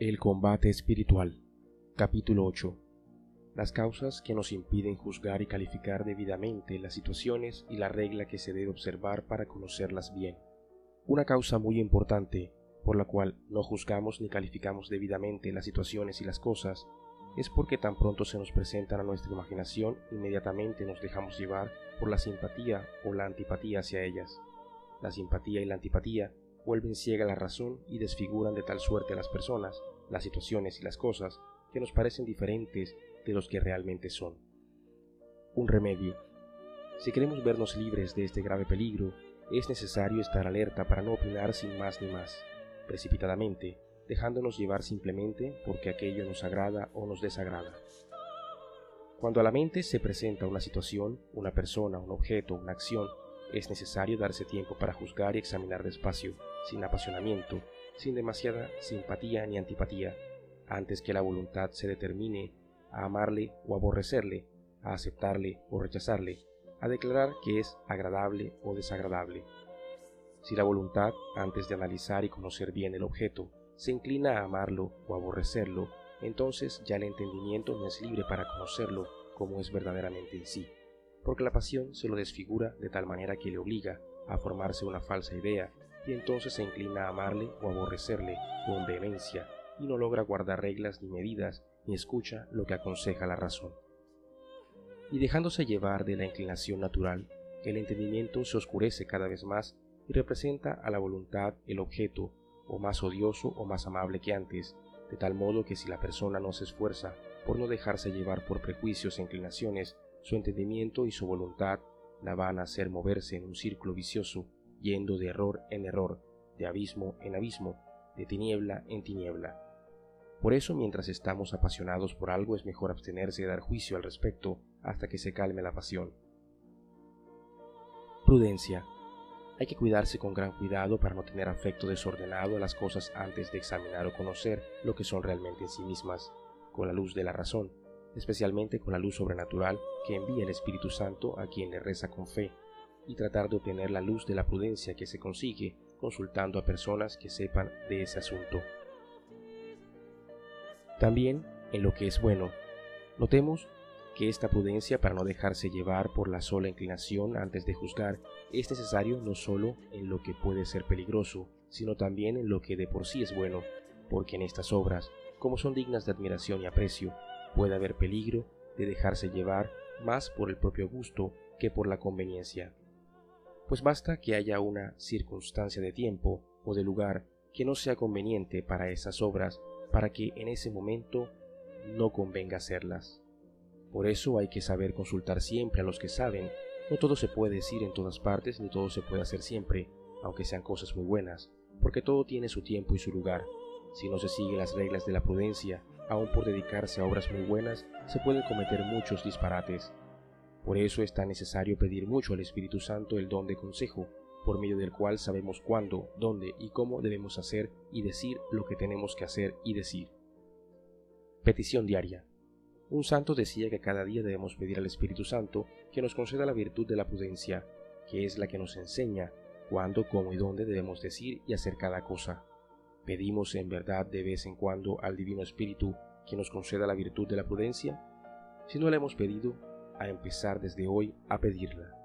El combate espiritual. Capítulo 8. Las causas que nos impiden juzgar y calificar debidamente las situaciones y la regla que se debe observar para conocerlas bien. Una causa muy importante por la cual no juzgamos ni calificamos debidamente las situaciones y las cosas es porque tan pronto se nos presentan a nuestra imaginación, inmediatamente nos dejamos llevar por la simpatía o la antipatía hacia ellas. La simpatía y la antipatía vuelven ciega la razón y desfiguran de tal suerte las personas, las situaciones y las cosas que nos parecen diferentes de los que realmente son. Un remedio. Si queremos vernos libres de este grave peligro, es necesario estar alerta para no opinar sin más ni más, precipitadamente, dejándonos llevar simplemente porque aquello nos agrada o nos desagrada. Cuando a la mente se presenta una situación, una persona, un objeto, una acción, es necesario darse tiempo para juzgar y examinar despacio, sin apasionamiento, sin demasiada simpatía ni antipatía, antes que la voluntad se determine a amarle o aborrecerle, a aceptarle o rechazarle, a declarar que es agradable o desagradable. Si la voluntad, antes de analizar y conocer bien el objeto, se inclina a amarlo o aborrecerlo, entonces ya el entendimiento no es libre para conocerlo como es verdaderamente en sí porque la pasión se lo desfigura de tal manera que le obliga a formarse una falsa idea y entonces se inclina a amarle o aborrecerle con vehemencia y no logra guardar reglas ni medidas ni escucha lo que aconseja la razón. Y dejándose llevar de la inclinación natural, el entendimiento se oscurece cada vez más y representa a la voluntad el objeto o más odioso o más amable que antes, de tal modo que si la persona no se esfuerza por no dejarse llevar por prejuicios e inclinaciones, su entendimiento y su voluntad la van a hacer moverse en un círculo vicioso, yendo de error en error, de abismo en abismo, de tiniebla en tiniebla. Por eso mientras estamos apasionados por algo es mejor abstenerse de dar juicio al respecto hasta que se calme la pasión. Prudencia. Hay que cuidarse con gran cuidado para no tener afecto desordenado a las cosas antes de examinar o conocer lo que son realmente en sí mismas, con la luz de la razón, especialmente con la luz sobrenatural que envía el Espíritu Santo a quien le reza con fe, y tratar de obtener la luz de la prudencia que se consigue consultando a personas que sepan de ese asunto. También, en lo que es bueno, notemos que esta prudencia para no dejarse llevar por la sola inclinación antes de juzgar es necesario no solo en lo que puede ser peligroso, sino también en lo que de por sí es bueno, porque en estas obras, como son dignas de admiración y aprecio, puede haber peligro de dejarse llevar más por el propio gusto que por la conveniencia. Pues basta que haya una circunstancia de tiempo o de lugar que no sea conveniente para esas obras para que en ese momento no convenga hacerlas. Por eso hay que saber consultar siempre a los que saben. No todo se puede decir en todas partes ni todo se puede hacer siempre, aunque sean cosas muy buenas, porque todo tiene su tiempo y su lugar. Si no se siguen las reglas de la prudencia, aun por dedicarse a obras muy buenas, se pueden cometer muchos disparates. Por eso es tan necesario pedir mucho al Espíritu Santo el don de consejo, por medio del cual sabemos cuándo, dónde y cómo debemos hacer y decir lo que tenemos que hacer y decir. Petición diaria. Un santo decía que cada día debemos pedir al Espíritu Santo que nos conceda la virtud de la prudencia, que es la que nos enseña cuándo, cómo y dónde debemos decir y hacer cada cosa. ¿Pedimos en verdad de vez en cuando al Divino Espíritu que nos conceda la virtud de la prudencia? Si no la hemos pedido, a empezar desde hoy a pedirla.